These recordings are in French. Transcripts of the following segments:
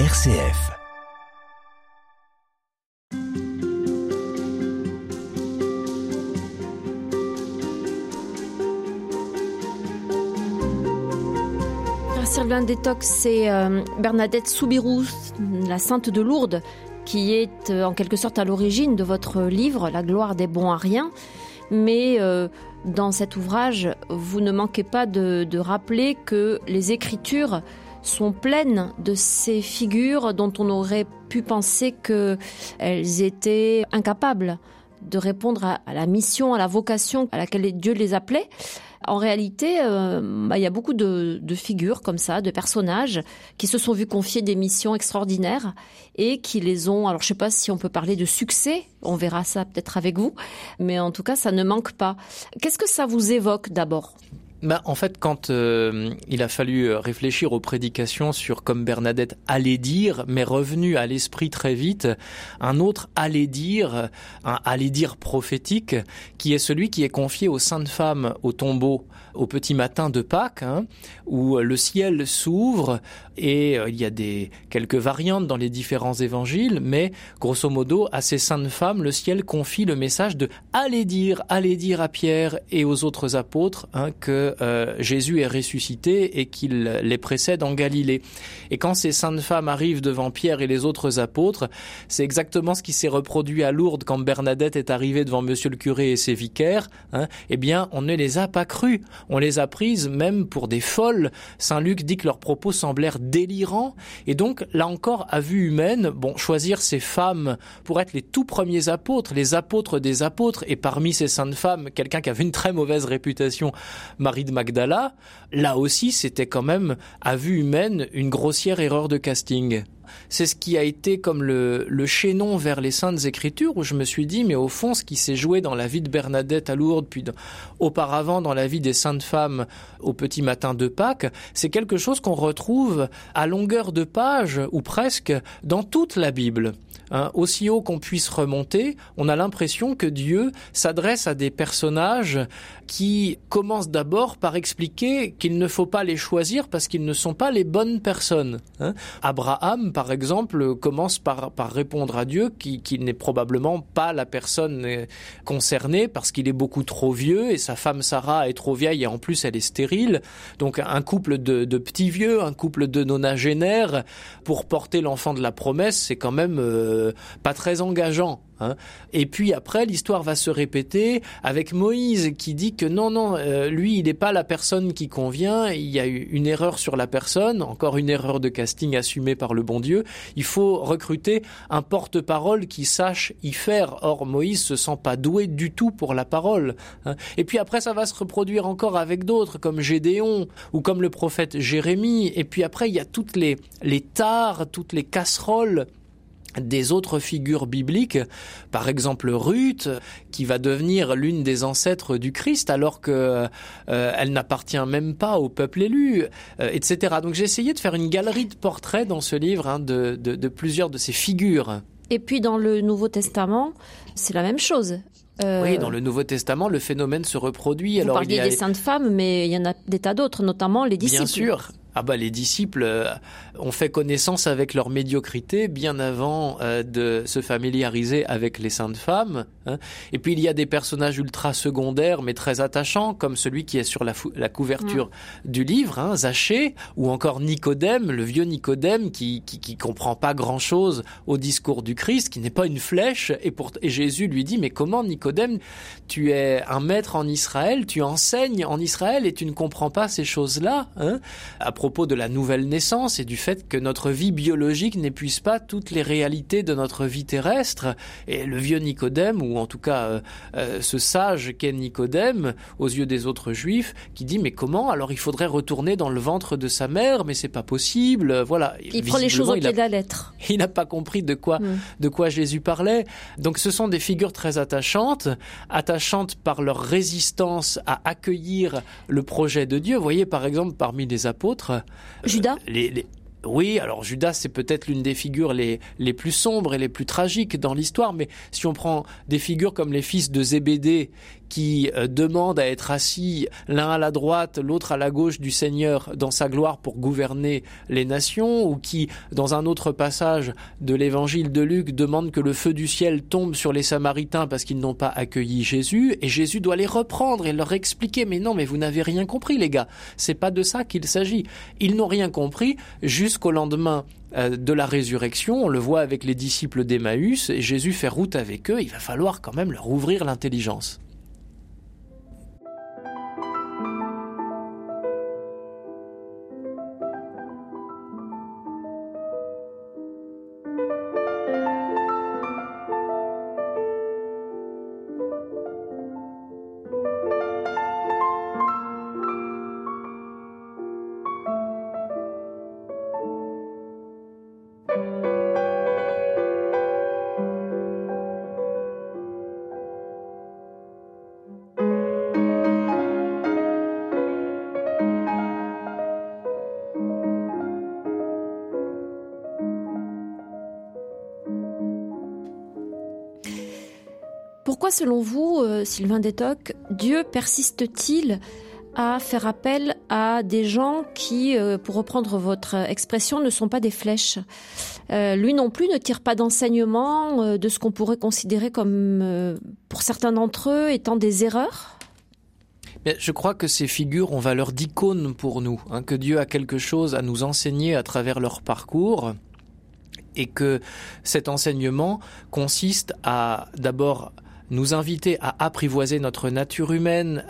RCF. Sylvain Détox, c'est euh, Bernadette Soubirous, la sainte de Lourdes, qui est euh, en quelque sorte à l'origine de votre livre La gloire des bons à rien. Mais euh, dans cet ouvrage, vous ne manquez pas de rappeler que les écritures sont pleines de ces figures dont on aurait pu penser qu'elles étaient incapables de répondre à, la mission, à la vocation à laquelle Dieu les appelait. En réalité, euh, bah, il y a beaucoup de, de, figures comme ça, de personnages qui se sont vus confier des missions extraordinaires et qui les ont. Alors, je sais pas si on peut parler de succès. On verra ça peut-être avec vous, mais en tout cas, ça ne manque pas. Qu'est-ce que ça vous évoque d'abord? Bah, en fait, quand euh, il a fallu réfléchir aux prédications sur comme Bernadette allait dire, mais revenu à l'esprit très vite, un autre allait dire, un allait dire prophétique, qui est celui qui est confié aux saintes femmes au tombeau au petit matin de Pâques, hein, où le ciel s'ouvre et euh, il y a des quelques variantes dans les différents évangiles, mais grosso modo, à ces saintes femmes, le ciel confie le message de allez dire, allez dire à Pierre et aux autres apôtres hein, que euh, Jésus est ressuscité et qu'il les précède en Galilée. Et quand ces saintes femmes arrivent devant Pierre et les autres apôtres, c'est exactement ce qui s'est reproduit à Lourdes quand Bernadette est arrivée devant Monsieur le curé et ses vicaires. Hein, eh bien, on ne les a pas crus. On les a prises même pour des folles. Saint Luc dit que leurs propos semblèrent délirants. Et donc, là encore, à vue humaine, bon, choisir ces femmes pour être les tout premiers apôtres, les apôtres des apôtres, et parmi ces saintes femmes, quelqu'un qui avait une très mauvaise réputation, Marie Magdala, là aussi, c'était quand même, à vue humaine, une grossière erreur de casting c'est ce qui a été comme le, le chaînon vers les saintes écritures où je me suis dit mais au fond ce qui s'est joué dans la vie de Bernadette à Lourdes puis auparavant dans la vie des saintes femmes au petit matin de Pâques c'est quelque chose qu'on retrouve à longueur de page ou presque dans toute la Bible Hein, aussi haut qu'on puisse remonter, on a l'impression que Dieu s'adresse à des personnages qui commencent d'abord par expliquer qu'il ne faut pas les choisir parce qu'ils ne sont pas les bonnes personnes. Hein. Abraham, par exemple, commence par, par répondre à Dieu qu'il qui n'est probablement pas la personne euh, concernée parce qu'il est beaucoup trop vieux et sa femme Sarah est trop vieille et en plus elle est stérile. Donc un couple de, de petits vieux, un couple de nonagénaires pour porter l'enfant de la promesse, c'est quand même euh, pas très engageant. Hein. Et puis après, l'histoire va se répéter avec Moïse qui dit que non, non, euh, lui, il n'est pas la personne qui convient. Il y a eu une erreur sur la personne, encore une erreur de casting assumée par le bon Dieu. Il faut recruter un porte-parole qui sache y faire. Or, Moïse se sent pas doué du tout pour la parole. Hein. Et puis après, ça va se reproduire encore avec d'autres, comme Gédéon ou comme le prophète Jérémie. Et puis après, il y a toutes les les tares, toutes les casseroles des autres figures bibliques, par exemple Ruth, qui va devenir l'une des ancêtres du Christ alors que euh, elle n'appartient même pas au peuple élu, euh, etc. Donc j'ai essayé de faire une galerie de portraits dans ce livre hein, de, de, de, plusieurs de ces figures. Et puis dans le Nouveau Testament, c'est la même chose. Euh... Oui, dans le Nouveau Testament, le phénomène se reproduit. Vous Alors, parliez il y a... des saintes femmes, mais il y en a des tas d'autres, notamment les disciples. Bien sûr. Ah bah les disciples euh, ont fait connaissance avec leur médiocrité bien avant euh, de se familiariser avec les saintes femmes. Hein. Et puis il y a des personnages ultra secondaires mais très attachants comme celui qui est sur la, la couverture mmh. du livre, hein, Zachée, ou encore Nicodème, le vieux Nicodème qui, qui, qui comprend pas grand chose au discours du Christ, qui n'est pas une flèche. Et, pour, et Jésus lui dit mais comment Nicodème, tu es un maître en Israël, tu enseignes en Israël et tu ne comprends pas ces choses-là hein? Propos de la nouvelle naissance et du fait que notre vie biologique n'épuise pas toutes les réalités de notre vie terrestre. Et le vieux Nicodème, ou en tout cas euh, euh, ce sage qu'est Nicodème, aux yeux des autres juifs, qui dit mais comment? Alors il faudrait retourner dans le ventre de sa mère, mais c'est pas possible. Voilà. Il prend les choses au pied de la lettre. Il n'a pas compris de quoi mm. de quoi Jésus parlait. Donc ce sont des figures très attachantes, attachantes par leur résistance à accueillir le projet de Dieu. Vous voyez par exemple parmi les apôtres, Judas les, les... Oui, alors Judas, c'est peut-être l'une des figures les, les plus sombres et les plus tragiques dans l'histoire, mais si on prend des figures comme les fils de Zébédée, qui euh, demande à être assis l'un à la droite, l'autre à la gauche du Seigneur dans sa gloire pour gouverner les nations, ou qui, dans un autre passage de l'évangile de Luc, demande que le feu du ciel tombe sur les Samaritains parce qu'ils n'ont pas accueilli Jésus, et Jésus doit les reprendre et leur expliquer, mais non, mais vous n'avez rien compris, les gars. C'est pas de ça qu'il s'agit. Ils n'ont rien compris jusqu'au lendemain euh, de la résurrection. On le voit avec les disciples d'Emmaüs et Jésus fait route avec eux. Il va falloir quand même leur ouvrir l'intelligence. Pourquoi, selon vous, euh, Sylvain Détoc, Dieu persiste-t-il à faire appel à des gens qui, euh, pour reprendre votre expression, ne sont pas des flèches? Euh, Lui non plus ne tire pas d'enseignement de ce qu'on pourrait considérer comme, pour certains d'entre eux, étant des erreurs? Je crois que ces figures ont valeur d'icône pour nous, hein, que Dieu a quelque chose à nous enseigner à travers leur parcours et que cet enseignement consiste à d'abord nous inviter à apprivoiser notre nature humaine,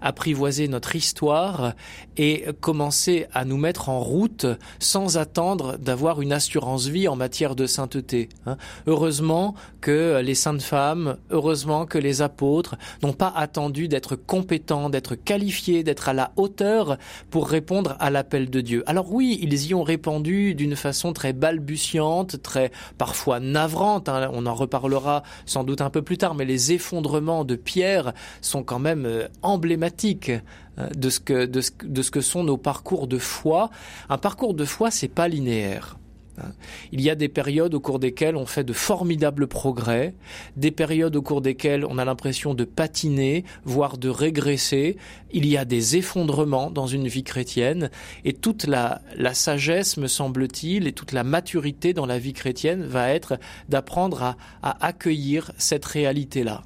apprivoiser notre histoire et commencer à nous mettre en route sans attendre d'avoir une assurance vie en matière de sainteté. Hein. Heureusement que les saintes femmes, heureusement que les apôtres n'ont pas attendu d'être compétents, d'être qualifiés, d'être à la hauteur pour répondre à l'appel de Dieu. Alors oui, ils y ont répondu d'une façon très balbutiante, très parfois navrante, hein. on en reparlera sans doute un peu plus tard, mais les effondrements de Pierre sont quand même euh, emblématiques euh, de ce que, de ce, que sont nos parcours de foi. Un parcours de foi, c'est pas linéaire. Hein. Il y a des périodes au cours desquelles on fait de formidables progrès, des périodes au cours desquelles on a l'impression de patiner, voire de régresser. Il y a des effondrements dans une vie chrétienne et toute la, la sagesse, me semble-t-il, et toute la maturité dans la vie chrétienne va être d'apprendre à, à accueillir cette réalité-là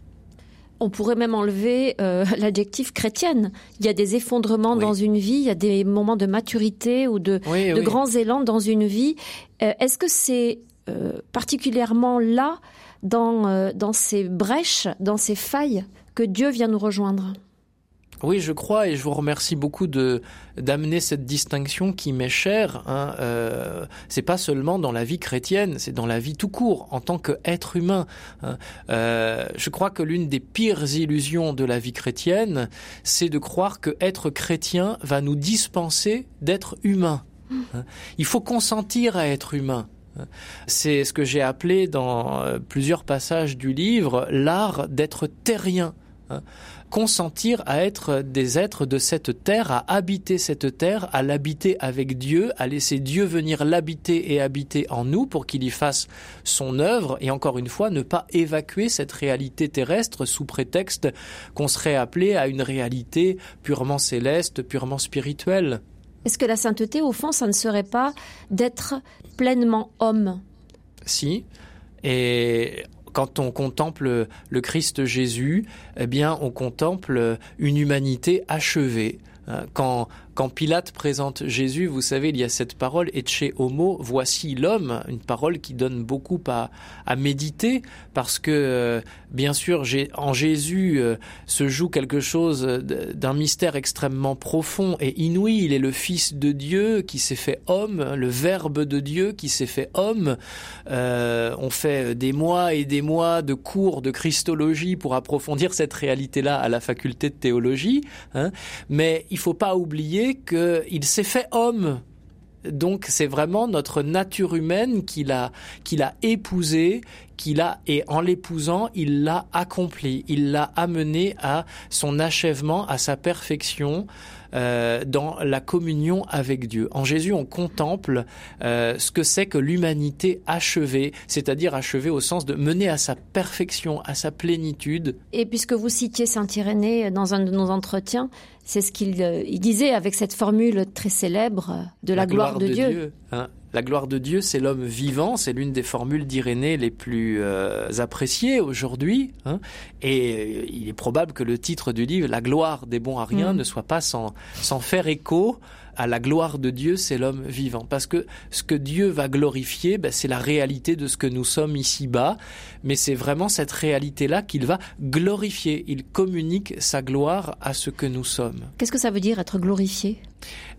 on pourrait même enlever euh, l'adjectif chrétienne. Il y a des effondrements dans une vie, il y a des moments de maturité ou de, grands élans dans une vie. Euh, est-ce que c'est euh, particulièrement là, dans, dans ces brèches, dans ces failles, que Dieu vient nous rejoindre? Oui, je crois, et je vous remercie beaucoup de d'amener cette distinction qui m'est chère. Hein. Euh, c'est pas seulement dans la vie chrétienne, c'est dans la vie tout court, en tant qu'être humain. Hein. Euh, je crois que l'une des pires illusions de la vie chrétienne, c'est de croire que être chrétien va nous dispenser d'être humain. Hein. Il faut consentir à être humain. C'est ce que j'ai appelé dans euh, plusieurs passages du livre l'art d'être terrien. Hein. consentir à être des êtres de cette terre, à habiter cette terre, à l'habiter avec Dieu, à laisser Dieu venir l'habiter et habiter en nous pour qu'il y fasse son œuvre, et encore une fois, ne pas évacuer cette réalité terrestre sous prétexte qu'on serait appelé à une réalité purement céleste, purement spirituelle. Est-ce que la sainteté, au fond, ça ne serait pas d'être pleinement homme Si. Et quand on contemple le Christ Jésus, eh bien, on contemple une humanité achevée. Hein, quand quand Pilate présente Jésus, vous savez, il y a cette parole chez homo, voici l'homme, une parole qui donne beaucoup à, à méditer, parce que euh, bien sûr, en Jésus euh, se joue quelque chose d'un mystère extrêmement profond et inouï. Il est le Fils de Dieu qui s'est fait homme, le Verbe de Dieu qui s'est fait homme. Euh, on fait des mois et des mois de cours de Christologie pour approfondir cette réalité-là à la faculté de théologie, hein. mais il faut pas oublier qu'il s'est fait homme. Donc c'est vraiment notre nature humaine qu'il a, qu'il a épousée, qu'il a, et en l'épousant, il l'a accompli, il l'a amené à son achèvement, à sa perfection. Euh, dans la communion avec Dieu. En Jésus, on contemple euh, ce que c'est que l'humanité achevée, c'est-à-dire achevée au sens de mener à sa perfection, à sa plénitude. Et puisque vous citiez Saint Irénée dans un de nos entretiens, c'est ce qu'il euh, disait avec cette formule très célèbre de la, gloire, de, Dieu. Hein. La gloire de Dieu, c'est l'homme vivant, c'est l'une des formules d'Irénée les plus euh, appréciées aujourd'hui. Hein. et euh, il est probable que le titre du livre, La gloire des bons à rien, mm. ne soit pas sans, sans faire écho à la gloire de Dieu, c'est l'homme vivant. Parce que ce que Dieu va glorifier, ben, c'est la réalité de ce que nous sommes ici-bas, mais c'est vraiment cette réalité-là qu'il va glorifier. Il communique sa gloire à ce que nous sommes. Qu'est-ce que ça veut dire être glorifié?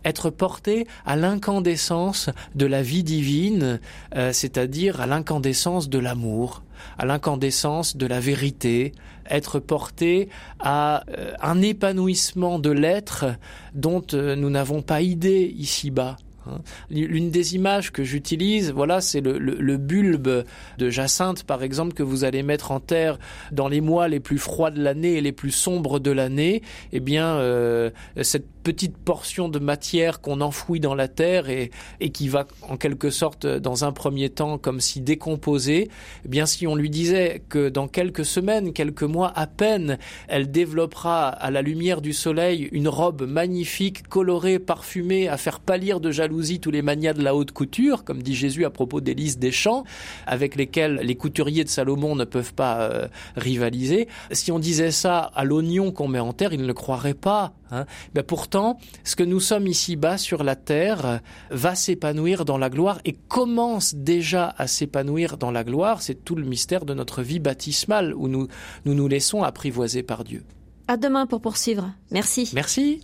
Être porté à l'incandescence de la vie divine, euh, c'est-à-dire à l'incandescence de l'amour, à l'incandescence de la vérité, être porté à euh, un épanouissement de l'être dont euh, nous n'avons pas idée ici-bas. Hein. L'une des images que j'utilise, voilà, c'est le, bulbe de jacinthe, par exemple, que vous allez mettre en terre dans les mois les plus froids de l'année et les plus sombres de l'année. Eh bien, euh, cette petite portion de matière qu'on enfouit dans la terre et, et qui va en quelque sorte dans un premier temps comme si décomposer, eh bien si on lui disait que dans quelques semaines, quelques mois à peine, elle développera à la lumière du soleil une robe magnifique, colorée, parfumée, à faire pâlir de jalousie tous les manias de la haute couture, comme dit Jésus à propos d'Élise Deschamps, avec lesquels les couturiers de Salomon ne peuvent pas euh, rivaliser. Si on disait ça à l'oignon qu'on met en terre, il ne le croirait pas. Hein. Ben pourtant, ce que nous sommes ici-bas sur la terre va s'épanouir dans la gloire et commence déjà à s'épanouir dans la gloire. C'est tout le mystère de notre vie baptismale où nous nous, nous laissons apprivoiser par Dieu. À demain pour poursuivre. Merci. Merci.